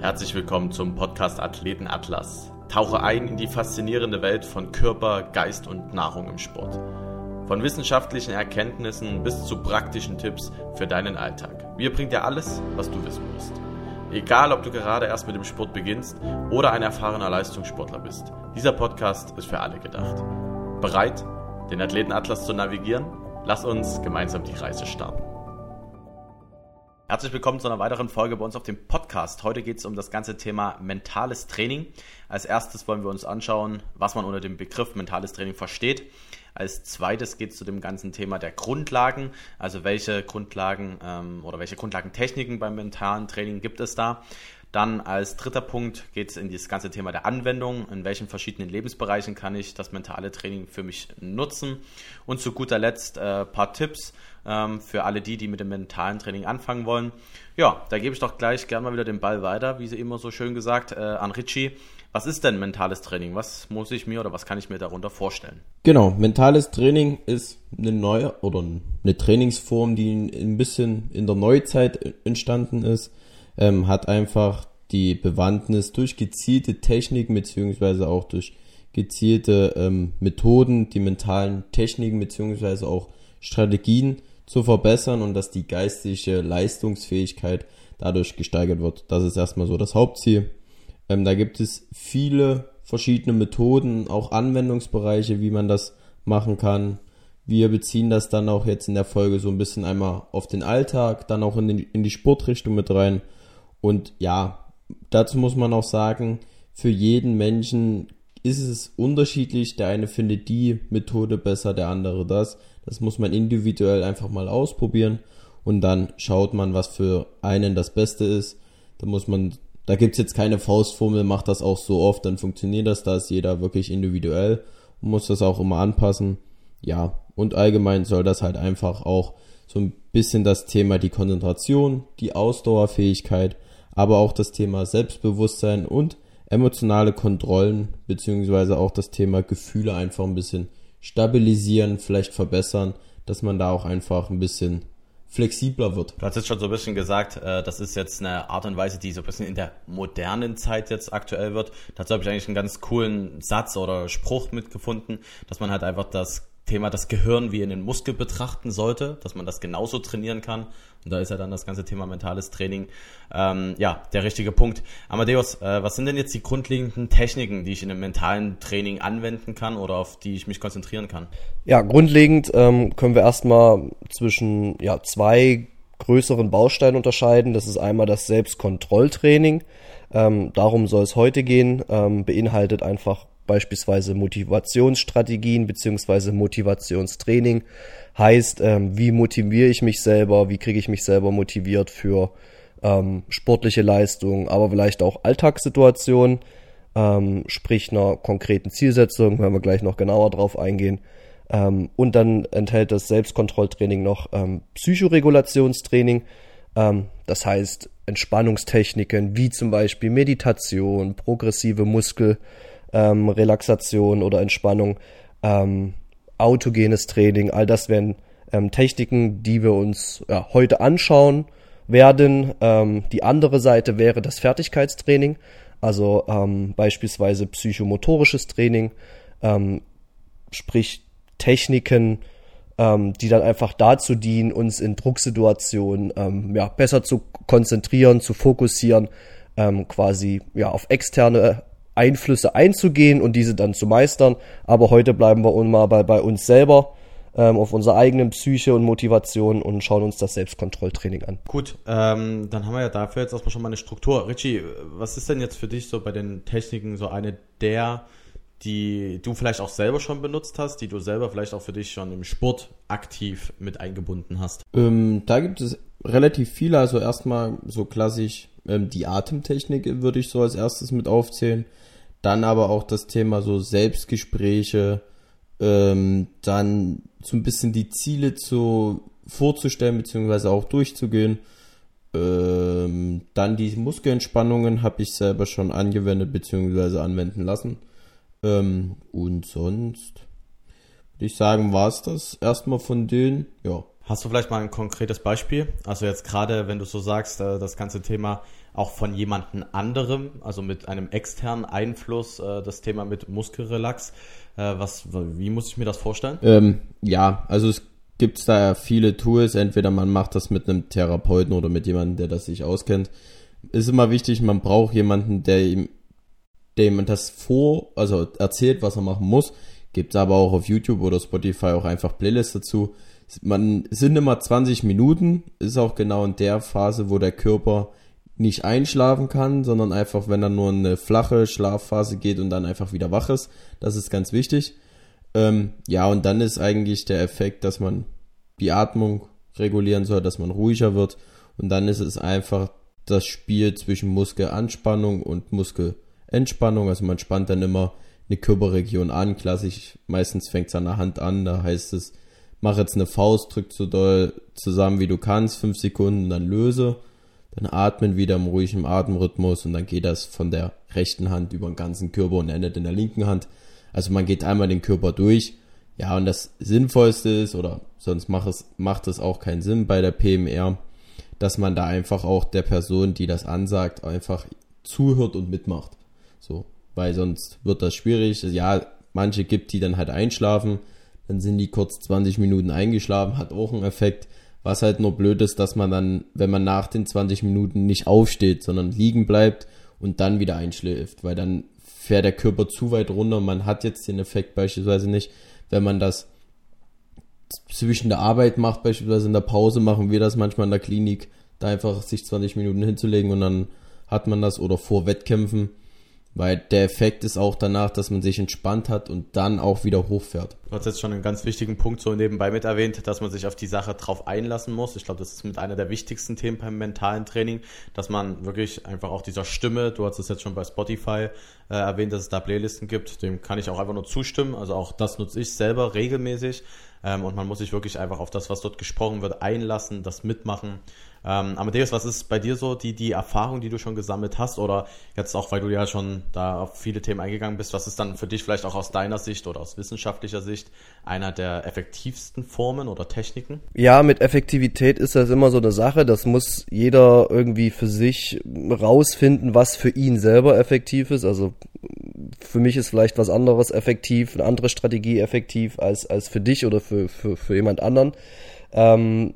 Herzlich willkommen zum Podcast Athleten Atlas. Tauche ein in die faszinierende Welt von Körper, Geist und Nahrung im Sport. Von wissenschaftlichen Erkenntnissen bis zu praktischen Tipps für deinen Alltag. Wir bringen dir alles, was du wissen musst. Egal, ob du gerade erst mit dem Sport beginnst oder ein erfahrener Leistungssportler bist, dieser Podcast ist für alle gedacht. Bereit, den Athleten Atlas zu navigieren? Lass uns gemeinsam die Reise starten. Herzlich willkommen zu einer weiteren Folge bei uns auf dem Podcast. Heute geht es um das ganze Thema mentales Training. Als erstes wollen wir uns anschauen, was man unter dem Begriff mentales Training versteht. Als zweites geht es zu dem ganzen Thema der Grundlagen, also welche Grundlagen ähm, oder welche Grundlagentechniken beim mentalen Training gibt es da. Dann als dritter Punkt geht es in das ganze Thema der Anwendung. In welchen verschiedenen Lebensbereichen kann ich das mentale Training für mich nutzen? Und zu guter Letzt ein äh, paar Tipps ähm, für alle die, die mit dem mentalen Training anfangen wollen. Ja, da gebe ich doch gleich gerne mal wieder den Ball weiter, wie sie immer so schön gesagt, äh, an Richie. Was ist denn mentales Training? Was muss ich mir oder was kann ich mir darunter vorstellen? Genau, mentales Training ist eine neue oder eine Trainingsform, die ein bisschen in der Neuzeit entstanden ist, ähm, hat einfach die Bewandtnis durch gezielte Techniken beziehungsweise auch durch gezielte ähm, Methoden, die mentalen Techniken beziehungsweise auch Strategien zu verbessern und dass die geistige Leistungsfähigkeit dadurch gesteigert wird. Das ist erstmal so das Hauptziel. Ähm, da gibt es viele verschiedene Methoden, auch Anwendungsbereiche, wie man das machen kann. Wir beziehen das dann auch jetzt in der Folge so ein bisschen einmal auf den Alltag, dann auch in, den, in die Sportrichtung mit rein. Und ja, dazu muss man auch sagen, für jeden Menschen ist es unterschiedlich. Der eine findet die Methode besser, der andere das. Das muss man individuell einfach mal ausprobieren und dann schaut man, was für einen das Beste ist. Da muss man, da gibt's jetzt keine Faustformel, macht das auch so oft, dann funktioniert das, da ist jeder wirklich individuell und muss das auch immer anpassen. Ja, und allgemein soll das halt einfach auch so ein bisschen das Thema die Konzentration, die Ausdauerfähigkeit, aber auch das Thema Selbstbewusstsein und emotionale Kontrollen, beziehungsweise auch das Thema Gefühle einfach ein bisschen stabilisieren, vielleicht verbessern, dass man da auch einfach ein bisschen flexibler wird. Du hast jetzt schon so ein bisschen gesagt, äh, das ist jetzt eine Art und Weise, die so ein bisschen in der modernen Zeit jetzt aktuell wird. Dazu habe ich eigentlich einen ganz coolen Satz oder Spruch mitgefunden, dass man halt einfach das Thema das Gehirn wie einen Muskel betrachten sollte, dass man das genauso trainieren kann. Und da ist ja dann das ganze Thema mentales Training, ähm, ja, der richtige Punkt. Amadeus, äh, was sind denn jetzt die grundlegenden Techniken, die ich in einem mentalen Training anwenden kann oder auf die ich mich konzentrieren kann? Ja, grundlegend ähm, können wir erstmal zwischen ja, zwei größeren Bausteinen unterscheiden. Das ist einmal das Selbstkontrolltraining. Ähm, darum soll es heute gehen. Ähm, beinhaltet einfach beispielsweise Motivationsstrategien beziehungsweise Motivationstraining. Heißt, ähm, wie motiviere ich mich selber, wie kriege ich mich selber motiviert für ähm, sportliche Leistungen, aber vielleicht auch Alltagssituationen, ähm, sprich einer konkreten Zielsetzung, wenn wir gleich noch genauer drauf eingehen. Ähm, und dann enthält das Selbstkontrolltraining noch ähm, Psychoregulationstraining. Ähm, das heißt Entspannungstechniken wie zum Beispiel Meditation, progressive Muskel- ähm, Relaxation oder Entspannung, ähm, autogenes Training, all das wären ähm, Techniken, die wir uns ja, heute anschauen werden. Ähm, die andere Seite wäre das Fertigkeitstraining, also ähm, beispielsweise psychomotorisches Training, ähm, sprich Techniken, ähm, die dann einfach dazu dienen, uns in Drucksituationen ähm, ja, besser zu konzentrieren, zu fokussieren, ähm, quasi ja, auf externe Einflüsse einzugehen und diese dann zu meistern. Aber heute bleiben wir mal bei, bei uns selber, ähm, auf unserer eigenen Psyche und Motivation und schauen uns das Selbstkontrolltraining an. Gut, ähm, dann haben wir ja dafür jetzt erstmal schon mal eine Struktur. Richie, was ist denn jetzt für dich so bei den Techniken so eine der, die du vielleicht auch selber schon benutzt hast, die du selber vielleicht auch für dich schon im Sport aktiv mit eingebunden hast? Ähm, da gibt es relativ viele, also erstmal so klassisch ähm, die Atemtechnik würde ich so als erstes mit aufzählen. Dann aber auch das Thema so Selbstgespräche, ähm, dann so ein bisschen die Ziele zu vorzustellen beziehungsweise auch durchzugehen. Ähm, dann die Muskelentspannungen habe ich selber schon angewendet beziehungsweise anwenden lassen. Ähm, und sonst würde ich sagen, war es das erstmal von denen. Ja. Hast du vielleicht mal ein konkretes Beispiel? Also jetzt gerade, wenn du so sagst, äh, das ganze Thema auch von jemandem anderem, also mit einem externen Einfluss, äh, das Thema mit Muskelrelax. Äh, was, wie muss ich mir das vorstellen? Ähm, ja, also es gibt da viele Tools. Entweder man macht das mit einem Therapeuten oder mit jemandem, der das sich auskennt. Ist immer wichtig, man braucht jemanden, der ihm, dem das vor, also erzählt, was er machen muss. Gibt aber auch auf YouTube oder Spotify auch einfach Playlists dazu. Man sind immer 20 Minuten, ist auch genau in der Phase, wo der Körper nicht einschlafen kann, sondern einfach, wenn er nur eine flache Schlafphase geht und dann einfach wieder wach ist. Das ist ganz wichtig. Ähm, ja, und dann ist eigentlich der Effekt, dass man die Atmung regulieren soll, dass man ruhiger wird. Und dann ist es einfach das Spiel zwischen Muskelanspannung und Muskelentspannung. Also man spannt dann immer eine Körperregion an. Klassisch, meistens fängt es an der Hand an. Da heißt es, mach jetzt eine Faust, drück so doll zusammen wie du kannst, fünf Sekunden, dann löse. Dann atmen wieder im ruhigen Atemrhythmus und dann geht das von der rechten Hand über den ganzen Körper und endet in der linken Hand. Also man geht einmal den Körper durch. Ja, und das Sinnvollste ist, oder sonst macht es, macht es auch keinen Sinn bei der PMR, dass man da einfach auch der Person, die das ansagt, einfach zuhört und mitmacht. So, weil sonst wird das schwierig. Ja, manche gibt, die dann halt einschlafen, dann sind die kurz 20 Minuten eingeschlafen, hat auch einen Effekt. Was halt nur blöd ist, dass man dann, wenn man nach den 20 Minuten nicht aufsteht, sondern liegen bleibt und dann wieder einschläft, weil dann fährt der Körper zu weit runter. Man hat jetzt den Effekt beispielsweise nicht, wenn man das zwischen der Arbeit macht, beispielsweise in der Pause machen wir das manchmal in der Klinik, da einfach sich 20 Minuten hinzulegen und dann hat man das oder vor Wettkämpfen weil der Effekt ist auch danach, dass man sich entspannt hat und dann auch wieder hochfährt. Du hast jetzt schon einen ganz wichtigen Punkt so nebenbei mit erwähnt, dass man sich auf die Sache drauf einlassen muss. Ich glaube, das ist mit einer der wichtigsten Themen beim mentalen Training, dass man wirklich einfach auch dieser Stimme, du hast es jetzt schon bei Spotify äh, erwähnt, dass es da Playlisten gibt, dem kann ich auch einfach nur zustimmen. Also auch das nutze ich selber regelmäßig. Ähm, und man muss sich wirklich einfach auf das, was dort gesprochen wird, einlassen, das mitmachen. Ähm, Amadeus, was ist bei dir so die, die Erfahrung, die du schon gesammelt hast? Oder jetzt auch, weil du ja schon da auf viele Themen eingegangen bist, was ist dann für dich vielleicht auch aus deiner Sicht oder aus wissenschaftlicher Sicht einer der effektivsten Formen oder Techniken? Ja, mit Effektivität ist das immer so eine Sache. Das muss jeder irgendwie für sich rausfinden, was für ihn selber effektiv ist. Also für mich ist vielleicht was anderes effektiv, eine andere Strategie effektiv als, als für dich oder für, für, für jemand anderen. Ähm,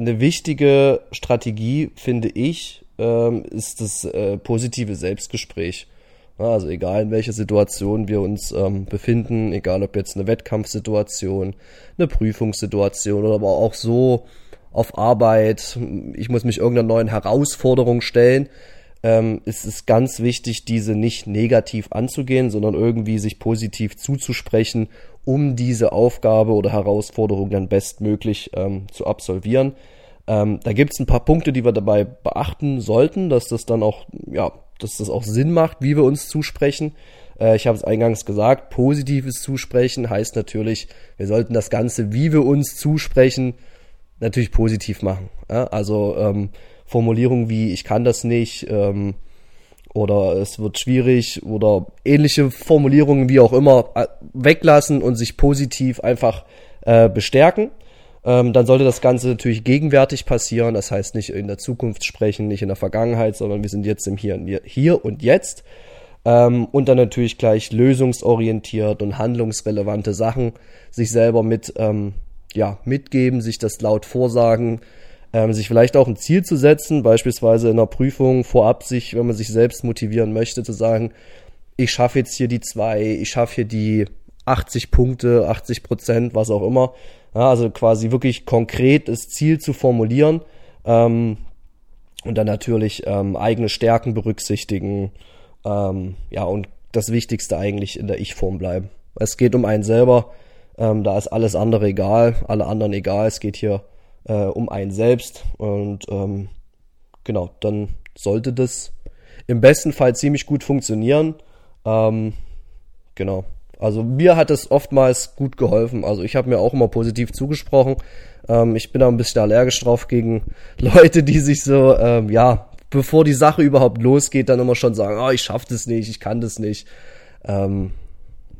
eine wichtige Strategie, finde ich, ähm, ist das äh, positive Selbstgespräch. Also egal in welcher Situation wir uns ähm, befinden, egal ob jetzt eine Wettkampfsituation, eine Prüfungssituation oder aber auch so auf Arbeit, ich muss mich irgendeiner neuen Herausforderung stellen, ähm, ist es ganz wichtig, diese nicht negativ anzugehen, sondern irgendwie sich positiv zuzusprechen, um diese Aufgabe oder Herausforderung dann bestmöglich ähm, zu absolvieren. Ähm, da gibt es ein paar Punkte, die wir dabei beachten sollten, dass das dann auch, ja, dass das auch Sinn macht, wie wir uns zusprechen. Äh, ich habe es eingangs gesagt, positives Zusprechen heißt natürlich, wir sollten das Ganze, wie wir uns zusprechen, natürlich positiv machen. Ja? Also ähm, Formulierungen wie ich kann das nicht ähm, oder es wird schwierig oder ähnliche Formulierungen wie auch immer äh, weglassen und sich positiv einfach äh, bestärken. Ähm, dann sollte das Ganze natürlich gegenwärtig passieren. Das heißt nicht in der Zukunft sprechen, nicht in der Vergangenheit, sondern wir sind jetzt im Hier, Hier und Jetzt. Ähm, und dann natürlich gleich lösungsorientiert und handlungsrelevante Sachen sich selber mit ähm, ja, mitgeben, sich das laut vorsagen, ähm, sich vielleicht auch ein Ziel zu setzen, beispielsweise in einer Prüfung vorab sich, wenn man sich selbst motivieren möchte, zu sagen, ich schaffe jetzt hier die zwei, ich schaffe hier die 80 Punkte, 80 Prozent, was auch immer. Ja, also quasi wirklich konkret das Ziel zu formulieren ähm, und dann natürlich ähm, eigene Stärken berücksichtigen. Ähm, ja, und das Wichtigste eigentlich in der Ich-Form bleiben. Es geht um einen selber. Ähm, da ist alles andere egal, alle anderen egal. Es geht hier äh, um einen selbst. Und ähm, genau, dann sollte das im besten Fall ziemlich gut funktionieren. Ähm, genau. Also mir hat es oftmals gut geholfen. Also ich habe mir auch immer positiv zugesprochen. Ähm, ich bin da ein bisschen allergisch drauf gegen Leute, die sich so, ähm, ja, bevor die Sache überhaupt losgeht, dann immer schon sagen, oh, ich schaff das nicht, ich kann das nicht. Ähm,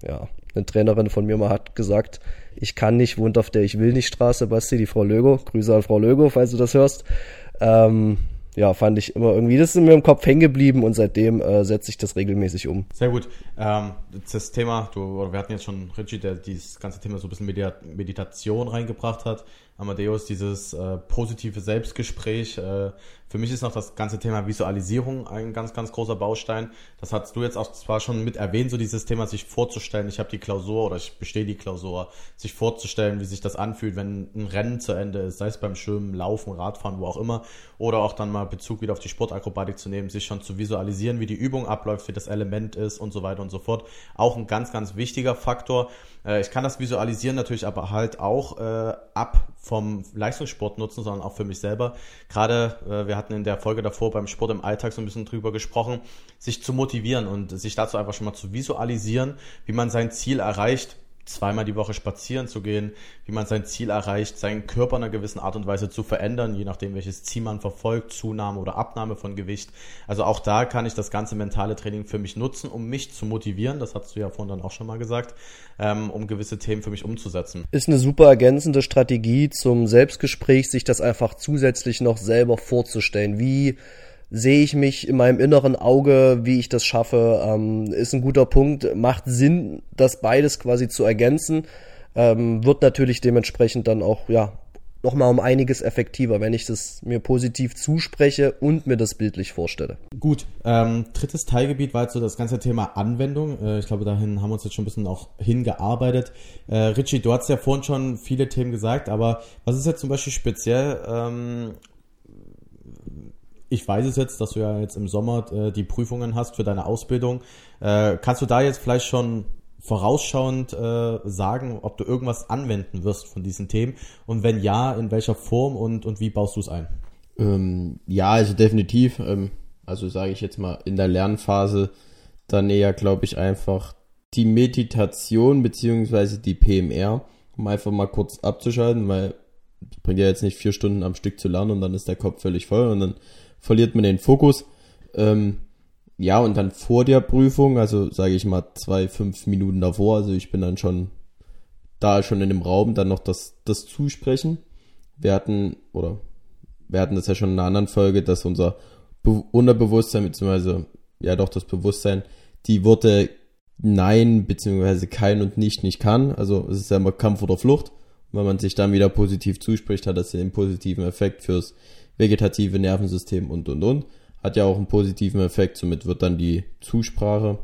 ja, eine Trainerin von mir mal hat gesagt, ich kann nicht, wohnt auf der Ich will nicht Straße, Basti, die Frau Lögo. Grüße an Frau Lögo, falls du das hörst. Ähm, ja, fand ich immer irgendwie, das ist mir im Kopf hängen geblieben und seitdem äh, setze ich das regelmäßig um. Sehr gut. Ähm, das Thema, du, wir hatten jetzt schon Richie, der dieses ganze Thema so ein bisschen Meditation reingebracht hat. Amadeus, dieses äh, positive Selbstgespräch. Äh, für mich ist noch das ganze Thema Visualisierung ein ganz, ganz großer Baustein. Das hast du jetzt auch zwar schon mit erwähnt, so dieses Thema, sich vorzustellen, ich habe die Klausur oder ich bestehe die Klausur, sich vorzustellen, wie sich das anfühlt, wenn ein Rennen zu Ende ist, sei es beim Schwimmen, Laufen, Radfahren, wo auch immer, oder auch dann mal Bezug wieder auf die Sportakrobatik zu nehmen, sich schon zu visualisieren, wie die Übung abläuft, wie das Element ist und so weiter und so fort. Auch ein ganz, ganz wichtiger Faktor. Äh, ich kann das visualisieren natürlich aber halt auch äh, ab vom Leistungssport nutzen, sondern auch für mich selber. Gerade, äh, wir hatten in der Folge davor beim Sport im Alltag so ein bisschen drüber gesprochen, sich zu motivieren und sich dazu einfach schon mal zu visualisieren, wie man sein Ziel erreicht zweimal die Woche spazieren zu gehen, wie man sein Ziel erreicht, seinen Körper in einer gewissen Art und Weise zu verändern, je nachdem, welches Ziel man verfolgt, Zunahme oder Abnahme von Gewicht. Also auch da kann ich das ganze mentale Training für mich nutzen, um mich zu motivieren, das hast du ja vorhin dann auch schon mal gesagt, ähm, um gewisse Themen für mich umzusetzen. Ist eine super ergänzende Strategie zum Selbstgespräch, sich das einfach zusätzlich noch selber vorzustellen. Wie sehe ich mich in meinem inneren Auge, wie ich das schaffe, ähm, ist ein guter Punkt. Macht Sinn, das beides quasi zu ergänzen. Ähm, wird natürlich dementsprechend dann auch, ja, nochmal um einiges effektiver, wenn ich das mir positiv zuspreche und mir das bildlich vorstelle. Gut, ähm, drittes Teilgebiet war jetzt so das ganze Thema Anwendung. Äh, ich glaube, dahin haben wir uns jetzt schon ein bisschen auch hingearbeitet. Äh, Richie, du hast ja vorhin schon viele Themen gesagt, aber was ist jetzt zum Beispiel speziell ähm, ich weiß es jetzt, dass du ja jetzt im Sommer äh, die Prüfungen hast für deine Ausbildung. Äh, kannst du da jetzt vielleicht schon vorausschauend äh, sagen, ob du irgendwas anwenden wirst von diesen Themen? Und wenn ja, in welcher Form und, und wie baust du es ein? Ähm, ja, also definitiv. Ähm, also sage ich jetzt mal in der Lernphase dann eher, glaube ich, einfach die Meditation beziehungsweise die PMR, um einfach mal kurz abzuschalten, weil es bringt ja jetzt nicht vier Stunden am Stück zu lernen und dann ist der Kopf völlig voll und dann verliert man den Fokus. Ähm, ja, und dann vor der Prüfung, also sage ich mal zwei, fünf Minuten davor, also ich bin dann schon da schon in dem Raum, dann noch das, das Zusprechen. Wir hatten, oder wir hatten das ja schon in einer anderen Folge, dass unser Be Unterbewusstsein, beziehungsweise, ja doch, das Bewusstsein, die Worte Nein, beziehungsweise kein und nicht nicht kann. Also es ist ja immer Kampf oder Flucht. wenn man sich dann wieder positiv zuspricht, hat das einen positiven Effekt fürs vegetative Nervensystem und und und. Hat ja auch einen positiven Effekt, somit wird dann die Zusprache.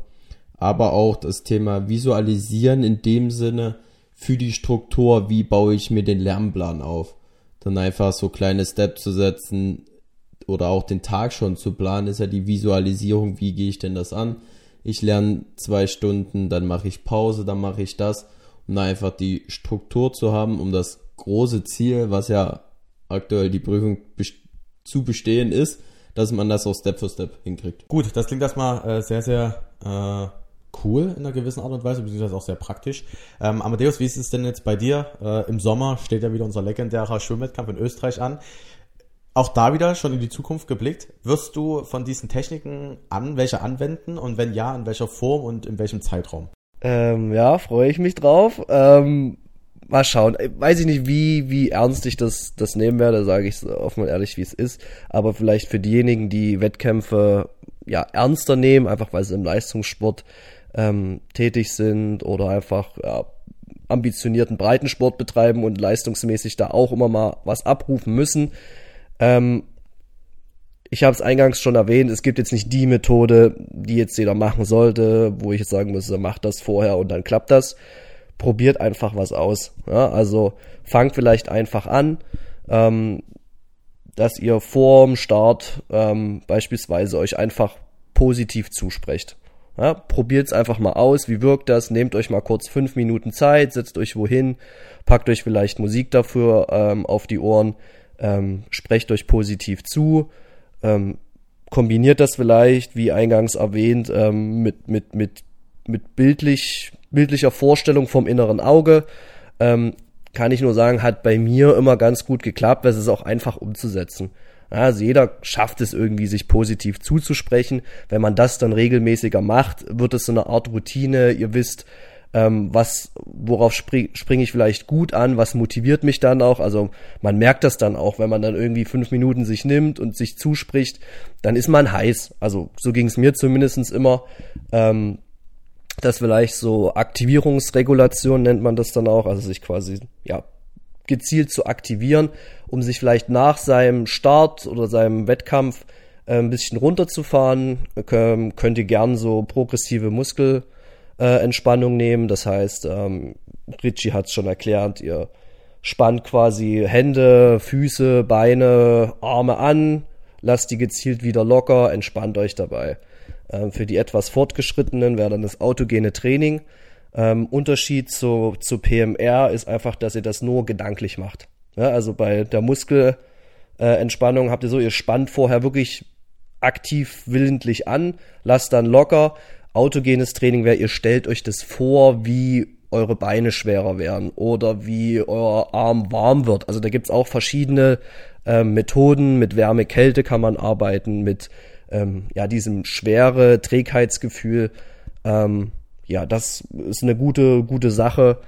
Aber auch das Thema Visualisieren in dem Sinne für die Struktur, wie baue ich mir den Lernplan auf. Dann einfach so kleine Steps zu setzen oder auch den Tag schon zu planen, ist ja die Visualisierung, wie gehe ich denn das an. Ich lerne zwei Stunden, dann mache ich Pause, dann mache ich das, um einfach die Struktur zu haben, um das große Ziel, was ja aktuell die Prüfung zu bestehen ist, dass man das auch Step für Step hinkriegt. Gut, das klingt erstmal äh, sehr, sehr äh, cool in einer gewissen Art und Weise, beziehungsweise auch sehr praktisch. Ähm, Amadeus, wie ist es denn jetzt bei dir? Äh, Im Sommer steht ja wieder unser legendärer Schwimmwettkampf in Österreich an. Auch da wieder schon in die Zukunft geblickt. Wirst du von diesen Techniken an welche anwenden und wenn ja, in welcher Form und in welchem Zeitraum? Ähm, ja, freue ich mich drauf. Ähm, mal schauen. Weiß ich nicht, wie, wie ernst ich das, das nehmen werde, sage ich offen und ehrlich, wie es ist. Aber vielleicht für diejenigen, die Wettkämpfe ja ernster nehmen, einfach weil sie im Leistungssport ähm, tätig sind oder einfach ja, ambitionierten Breitensport betreiben und leistungsmäßig da auch immer mal was abrufen müssen. Ähm, ich habe es eingangs schon erwähnt, es gibt jetzt nicht die Methode, die jetzt jeder machen sollte, wo ich jetzt sagen müsste, macht das vorher und dann klappt das probiert einfach was aus. Ja, also fangt vielleicht einfach an, ähm, dass ihr vorm Start ähm, beispielsweise euch einfach positiv zusprecht. Ja, Probiert es einfach mal aus, wie wirkt das, nehmt euch mal kurz fünf Minuten Zeit, setzt euch wohin, packt euch vielleicht Musik dafür ähm, auf die Ohren, ähm, sprecht euch positiv zu, ähm, kombiniert das vielleicht, wie eingangs erwähnt, ähm, mit, mit, mit, mit bildlich bildlicher Vorstellung vom inneren Auge. Ähm, kann ich nur sagen, hat bei mir immer ganz gut geklappt, weil es ist auch einfach umzusetzen. Also jeder schafft es irgendwie, sich positiv zuzusprechen. Wenn man das dann regelmäßiger macht, wird es so eine Art Routine. Ihr wisst, ähm, was, worauf spring, springe ich vielleicht gut an, was motiviert mich dann auch. Also man merkt das dann auch, wenn man dann irgendwie fünf Minuten sich nimmt und sich zuspricht, dann ist man heiß. Also so ging es mir zumindestens immer. Ähm, das vielleicht so Aktivierungsregulation nennt man das dann auch, also sich quasi ja gezielt zu aktivieren, um sich vielleicht nach seinem Start oder seinem Wettkampf äh, ein bisschen runterzufahren. Ähm, könnt ihr gern so progressive Muskelentspannung äh, nehmen. Das heißt, ähm, Richie hat es schon erklärt, ihr spannt quasi Hände, Füße, Beine, Arme an, lasst die gezielt wieder locker, entspannt euch dabei. Ähm, für die etwas fortgeschrittenen wäre dann das autogene Training. Ähm, Unterschied zu, zu PMR ist einfach, dass ihr das nur gedanklich macht. Ja, also bei der Muskelentspannung äh, habt ihr so, ihr spannt vorher wirklich aktiv willentlich an, lasst dann locker. Autogenes Training wäre, ihr stellt euch das vor, wie eure Beine schwerer werden oder wie euer Arm warm wird. Also da gibt's auch verschiedene äh, Methoden. Mit Wärme, Kälte kann man arbeiten, mit ähm, ja, diesem schwere Trägheitsgefühl. Ähm, ja, das ist eine gute, gute Sache,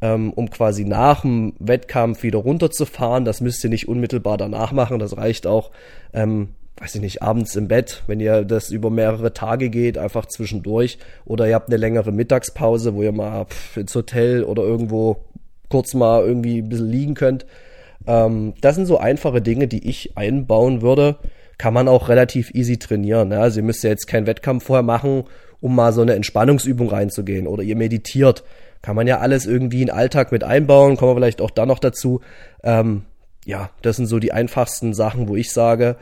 ähm, um quasi nach dem Wettkampf wieder runterzufahren. Das müsst ihr nicht unmittelbar danach machen. Das reicht auch, ähm, weiß ich nicht, abends im Bett, wenn ihr das über mehrere Tage geht, einfach zwischendurch. Oder ihr habt eine längere Mittagspause, wo ihr mal pff, ins Hotel oder irgendwo kurz mal irgendwie ein bisschen liegen könnt. Ähm, das sind so einfache Dinge, die ich einbauen würde kann man auch relativ easy trainieren. Ne? Also ihr müsst ja jetzt keinen Wettkampf vorher machen, um mal so eine Entspannungsübung reinzugehen. Oder ihr meditiert. Kann man ja alles irgendwie in den Alltag mit einbauen, kommen wir vielleicht auch da noch dazu. Ähm, ja, das sind so die einfachsten Sachen, wo ich sage,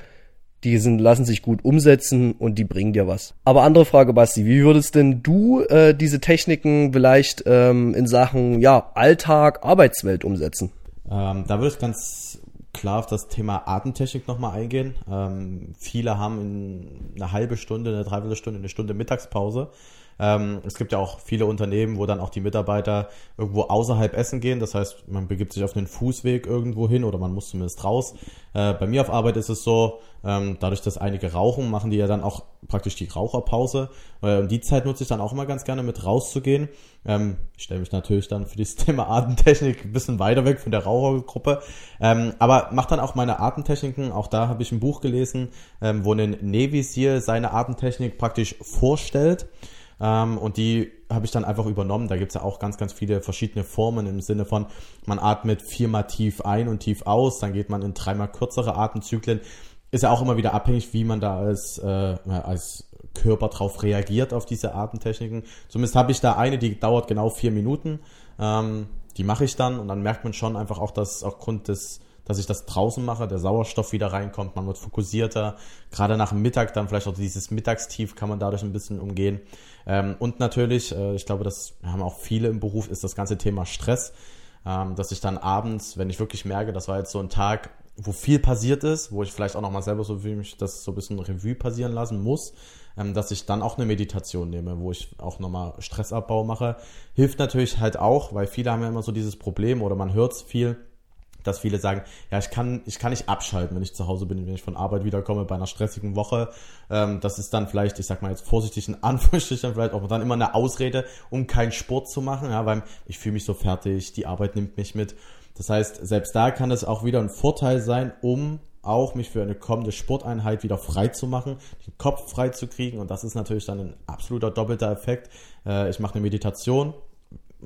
die sind, lassen sich gut umsetzen und die bringen dir was. Aber andere Frage, Basti, wie würdest denn du äh, diese Techniken vielleicht ähm, in Sachen ja, Alltag, Arbeitswelt umsetzen? Ähm, da würde ich ganz klar auf das Thema Atemtechnik nochmal eingehen. Ähm, viele haben in eine halbe Stunde, eine Dreiviertelstunde, eine Stunde Mittagspause. Ähm, es gibt ja auch viele Unternehmen, wo dann auch die Mitarbeiter irgendwo außerhalb essen gehen. Das heißt, man begibt sich auf einen Fußweg irgendwo hin oder man muss zumindest raus. Äh, bei mir auf Arbeit ist es so, ähm, dadurch, dass einige rauchen, machen die ja dann auch praktisch die Raucherpause. Äh, die Zeit nutze ich dann auch immer ganz gerne mit rauszugehen. Ähm, ich stelle mich natürlich dann für das Thema Atemtechnik ein bisschen weiter weg von der Rauchergruppe. Ähm, aber mache dann auch meine Atemtechniken. Auch da habe ich ein Buch gelesen, ähm, wo ein Navy Seal seine Atemtechnik praktisch vorstellt. Ähm, und die habe ich dann einfach übernommen. Da gibt es ja auch ganz, ganz viele verschiedene Formen im Sinne von, man atmet viermal tief ein und tief aus, dann geht man in dreimal kürzere Atemzyklen. Ist ja auch immer wieder abhängig, wie man da als, äh, als Körper drauf reagiert auf diese Atemtechniken. Zumindest habe ich da eine, die dauert genau vier Minuten. Ähm, die mache ich dann und dann merkt man schon einfach auch, dass aufgrund des dass ich das draußen mache, der Sauerstoff wieder reinkommt, man wird fokussierter. Gerade nach dem Mittag dann vielleicht auch dieses Mittagstief kann man dadurch ein bisschen umgehen. Ähm, und natürlich, äh, ich glaube, das haben auch viele im Beruf, ist das ganze Thema Stress, ähm, dass ich dann abends, wenn ich wirklich merke, das war jetzt so ein Tag, wo viel passiert ist, wo ich vielleicht auch nochmal selber so wie mich das so ein bisschen Revue passieren lassen muss, ähm, dass ich dann auch eine Meditation nehme, wo ich auch nochmal Stressabbau mache. Hilft natürlich halt auch, weil viele haben ja immer so dieses Problem oder man hört es viel, dass viele sagen, ja, ich kann, ich kann nicht abschalten, wenn ich zu Hause bin, wenn ich von Arbeit wiederkomme bei einer stressigen Woche. Ähm, das ist dann vielleicht, ich sag mal jetzt vorsichtig in Anführungsstrichen, vielleicht auch dann immer eine Ausrede, um keinen Sport zu machen, ja, weil ich fühle mich so fertig, die Arbeit nimmt mich mit. Das heißt, selbst da kann es auch wieder ein Vorteil sein, um auch mich für eine kommende Sporteinheit wieder frei zu machen, den Kopf frei zu kriegen. Und das ist natürlich dann ein absoluter doppelter Effekt. Äh, ich mache eine Meditation,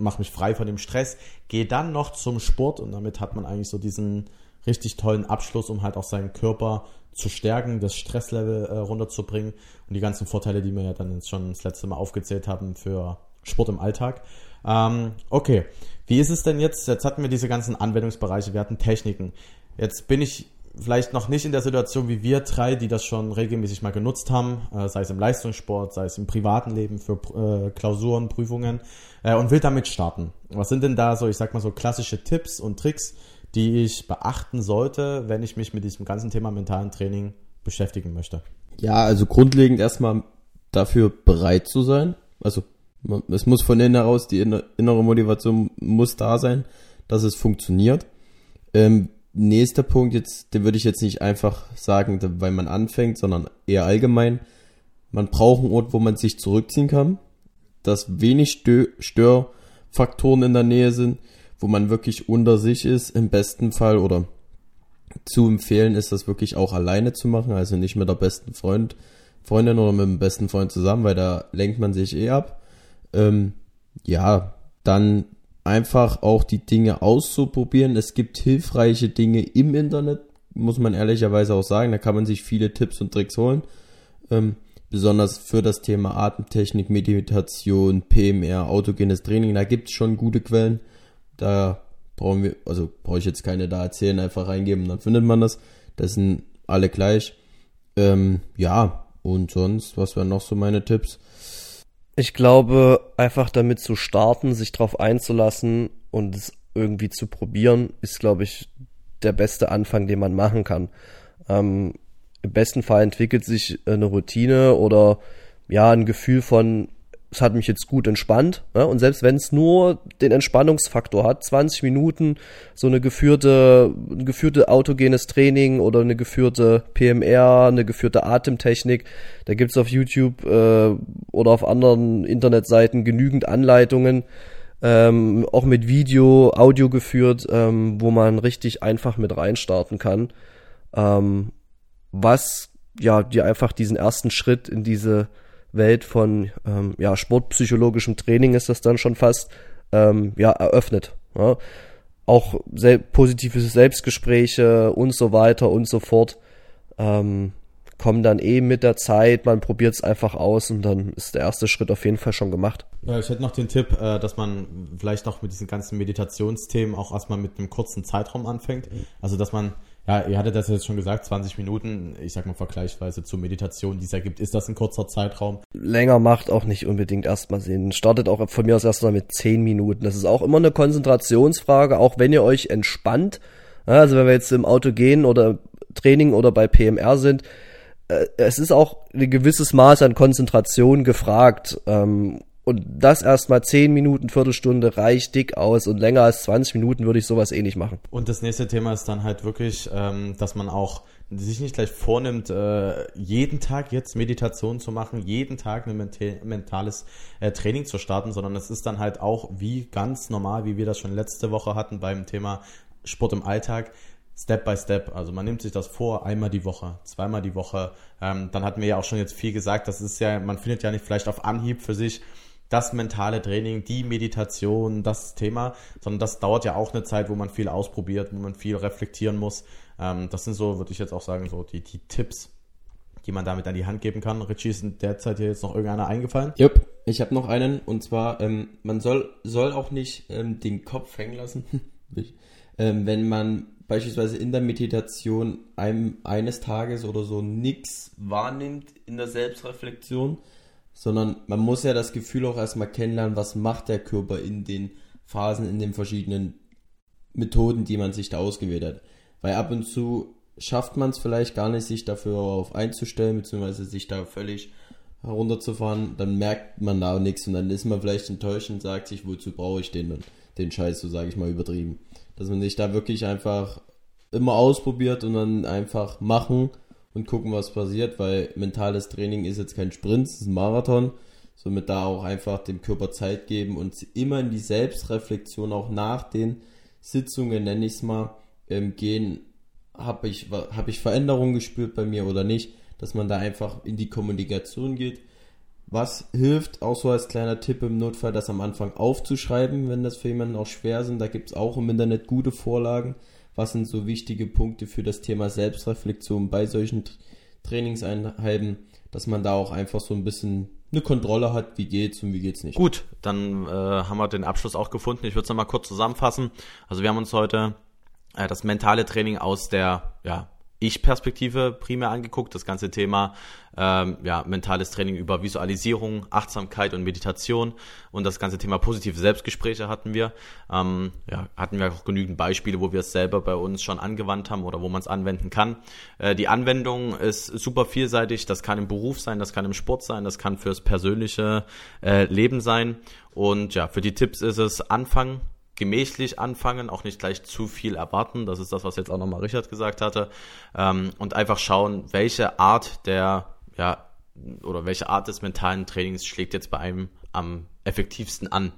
mache mich frei von dem Stress, gehe dann noch zum Sport und damit hat man eigentlich so diesen richtig tollen Abschluss, um halt auch seinen Körper zu stärken, das Stresslevel äh, runterzubringen und die ganzen Vorteile, die wir ja dann jetzt schon das letzte Mal aufgezählt haben für Sport im Alltag. Ähm, okay, wie ist es denn jetzt? Jetzt hatten wir diese ganzen Anwendungsbereiche, wir hatten Techniken. Jetzt bin ich vielleicht noch nicht in der Situation wie wir drei, die das schon regelmäßig mal genutzt haben, äh, sei es im Leistungssport, sei es im privaten Leben für äh, Klausuren, Prüfungen äh, und will damit starten. Was sind denn da so, ich sag mal so klassische Tipps und Tricks, die ich beachten sollte, wenn ich mich mit diesem ganzen Thema mentalen Training beschäftigen möchte? Ja, also grundlegend erstmal dafür bereit zu sein. Also es muss von innen heraus, die innere Motivation muss da sein, dass es funktioniert. Ähm, nächster Punkt jetzt, den würde ich jetzt nicht einfach sagen, weil man anfängt, sondern eher allgemein. Man braucht einen Ort, wo man sich zurückziehen kann, das wenig Stör Faktoren in der Nähe sind, wo man wirklich unter sich ist, im besten Fall oder zu empfehlen ist, das wirklich auch alleine zu machen, also nicht mit der besten Freund, Freundin oder mit dem besten Freund zusammen, weil da lenkt man sich eh ab. Ähm, ja, dann einfach auch die Dinge auszuprobieren. Es gibt hilfreiche Dinge im Internet, muss man ehrlicherweise auch sagen. Da kann man sich viele Tipps und Tricks holen. Ähm, besonders für das Thema Atemtechnik, Meditation, PMR, autogenes Training. Da gibt es schon gute Quellen. Da brauchen wir, also brauche ich jetzt keine da erzählen, einfach reingeben, dann findet man das. Das sind alle gleich. Ähm, ja, und sonst, was wären noch so meine Tipps? Ich glaube, einfach damit zu starten, sich drauf einzulassen und es irgendwie zu probieren, ist, glaube ich, der beste Anfang, den man machen kann. Ähm, Im besten Fall entwickelt sich eine Routine oder ja, ein Gefühl von, es hat mich jetzt gut entspannt. Ja? Und selbst wenn es nur den Entspannungsfaktor hat, 20 Minuten, so eine geführte, ein geführte autogenes Training oder eine geführte PMR, eine geführte Atemtechnik, da gibt's auf YouTube äh, oder auf anderen Internetseiten genügend Anleitungen, ähm, auch mit Video, Audio geführt, ähm, wo man richtig einfach mit reinstarten kann. Ähm, was ja dir einfach diesen ersten Schritt in diese Welt von ähm, ja, sportpsychologischem Training ist das dann schon fast ähm, ja, eröffnet. Ja. Auch sel positive Selbstgespräche und so weiter und so fort ähm, kommen dann eben mit der Zeit, man probiert es einfach aus und dann ist der erste Schritt auf jeden Fall schon gemacht. Ja, ich hätte noch den Tipp, äh, dass man vielleicht auch mit diesen ganzen Meditationsthemen auch erstmal mit einem kurzen Zeitraum anfängt. Also dass man ja, ihr hattet das jetzt schon gesagt, 20 Minuten, ich sag mal vergleichsweise zur Meditation, die es ergibt. Ist das ein kurzer Zeitraum? Länger macht auch nicht unbedingt erstmal Sinn. Startet auch von mir aus erstmal mit 10 Minuten. Das ist auch immer eine Konzentrationsfrage, auch wenn ihr euch entspannt. Also wenn wir jetzt im Auto gehen oder Training oder bei PMR sind, äh, es ist auch ein gewisses Maß an Konzentration gefragt. Ähm, und das erstmal 10 Minuten, Viertelstunde reicht dick aus und länger als 20 Minuten würde ich sowas eh nicht machen. Und das nächste Thema ist dann halt wirklich, ähm, dass man auch sich nicht gleich vornimmt, äh, jeden Tag jetzt Meditation zu machen, jeden Tag ein mentales äh, Training zu starten, sondern es ist dann halt auch wie ganz normal, wie wir das schon letzte Woche hatten beim Thema Sport im Alltag. Step by Step. Also man nimmt sich das vor, einmal die Woche, zweimal die Woche. Ähm, dann hatten wir ja auch schon jetzt viel gesagt, das ist ja, man findet ja nicht vielleicht auf Anhieb für sich das mentale Training, die Meditation, das Thema, sondern das dauert ja auch eine Zeit, wo man viel ausprobiert, wo man viel reflektieren muss. Ähm, das sind so, würde ich jetzt auch sagen, so die, die Tipps, die man damit an die Hand geben kann. Richie, ist in der Zeit hier jetzt noch irgendeiner eingefallen? Jupp, ich habe noch einen und zwar, ähm, man soll, soll auch nicht ähm, den Kopf hängen lassen, ähm, wenn man beispielsweise in der Meditation einem, eines Tages oder so nichts wahrnimmt in der Selbstreflexion, sondern man muss ja das Gefühl auch erstmal kennenlernen, was macht der Körper in den Phasen, in den verschiedenen Methoden, die man sich da ausgewählt hat. Weil ab und zu schafft man es vielleicht gar nicht, sich dafür auf einzustellen, beziehungsweise sich da völlig herunterzufahren, dann merkt man da nichts und dann ist man vielleicht enttäuscht und sagt sich, wozu brauche ich den, den Scheiß, so sage ich mal übertrieben. Dass man sich da wirklich einfach immer ausprobiert und dann einfach machen und gucken, was passiert, weil mentales Training ist jetzt kein Sprint, es ist ein Marathon. Somit da auch einfach dem Körper Zeit geben und immer in die Selbstreflexion auch nach den Sitzungen, nenne ich es mal, ähm, gehen. Habe ich, hab ich Veränderungen gespürt bei mir oder nicht? Dass man da einfach in die Kommunikation geht. Was hilft, auch so als kleiner Tipp im Notfall, das am Anfang aufzuschreiben, wenn das für jemanden auch schwer sind. Da gibt es auch im Internet gute Vorlagen was sind so wichtige Punkte für das Thema Selbstreflexion bei solchen Trainingseinheiten, dass man da auch einfach so ein bisschen eine Kontrolle hat, wie geht's und wie geht's nicht. Gut, dann äh, haben wir den Abschluss auch gefunden. Ich würde es nochmal kurz zusammenfassen. Also wir haben uns heute äh, das mentale Training aus der ja, ich-Perspektive primär angeguckt, das ganze Thema ähm, ja, mentales Training über Visualisierung, Achtsamkeit und Meditation und das ganze Thema positive Selbstgespräche hatten wir. Ähm, ja, hatten wir auch genügend Beispiele, wo wir es selber bei uns schon angewandt haben oder wo man es anwenden kann. Äh, die Anwendung ist super vielseitig, das kann im Beruf sein, das kann im Sport sein, das kann fürs persönliche äh, Leben sein und ja, für die Tipps ist es anfangen, gemächlich anfangen, auch nicht gleich zu viel erwarten. Das ist das, was jetzt auch nochmal Richard gesagt hatte. Ähm, und einfach schauen, welche Art der, ja, oder welche Art des mentalen Trainings schlägt jetzt bei einem am effektivsten an.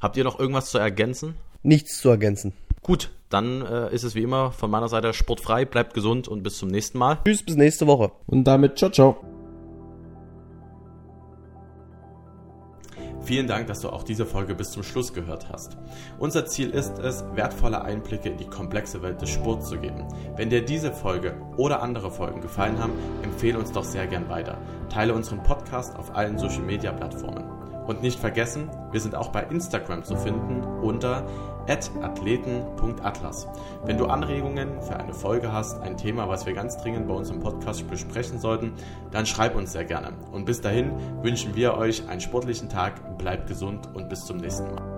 Habt ihr noch irgendwas zu ergänzen? Nichts zu ergänzen. Gut, dann äh, ist es wie immer von meiner Seite sportfrei. Bleibt gesund und bis zum nächsten Mal. Tschüss, bis nächste Woche. Und damit ciao, ciao. Vielen Dank, dass du auch diese Folge bis zum Schluss gehört hast. Unser Ziel ist es, wertvolle Einblicke in die komplexe Welt des Sports zu geben. Wenn dir diese Folge oder andere Folgen gefallen haben, empfehle uns doch sehr gern weiter. Teile unseren Podcast auf allen Social Media Plattformen. Und nicht vergessen, wir sind auch bei Instagram zu finden unter athleten.atlas. Wenn du Anregungen für eine Folge hast, ein Thema, was wir ganz dringend bei uns im Podcast besprechen sollten, dann schreib uns sehr gerne. Und bis dahin wünschen wir euch einen sportlichen Tag, bleibt gesund und bis zum nächsten Mal.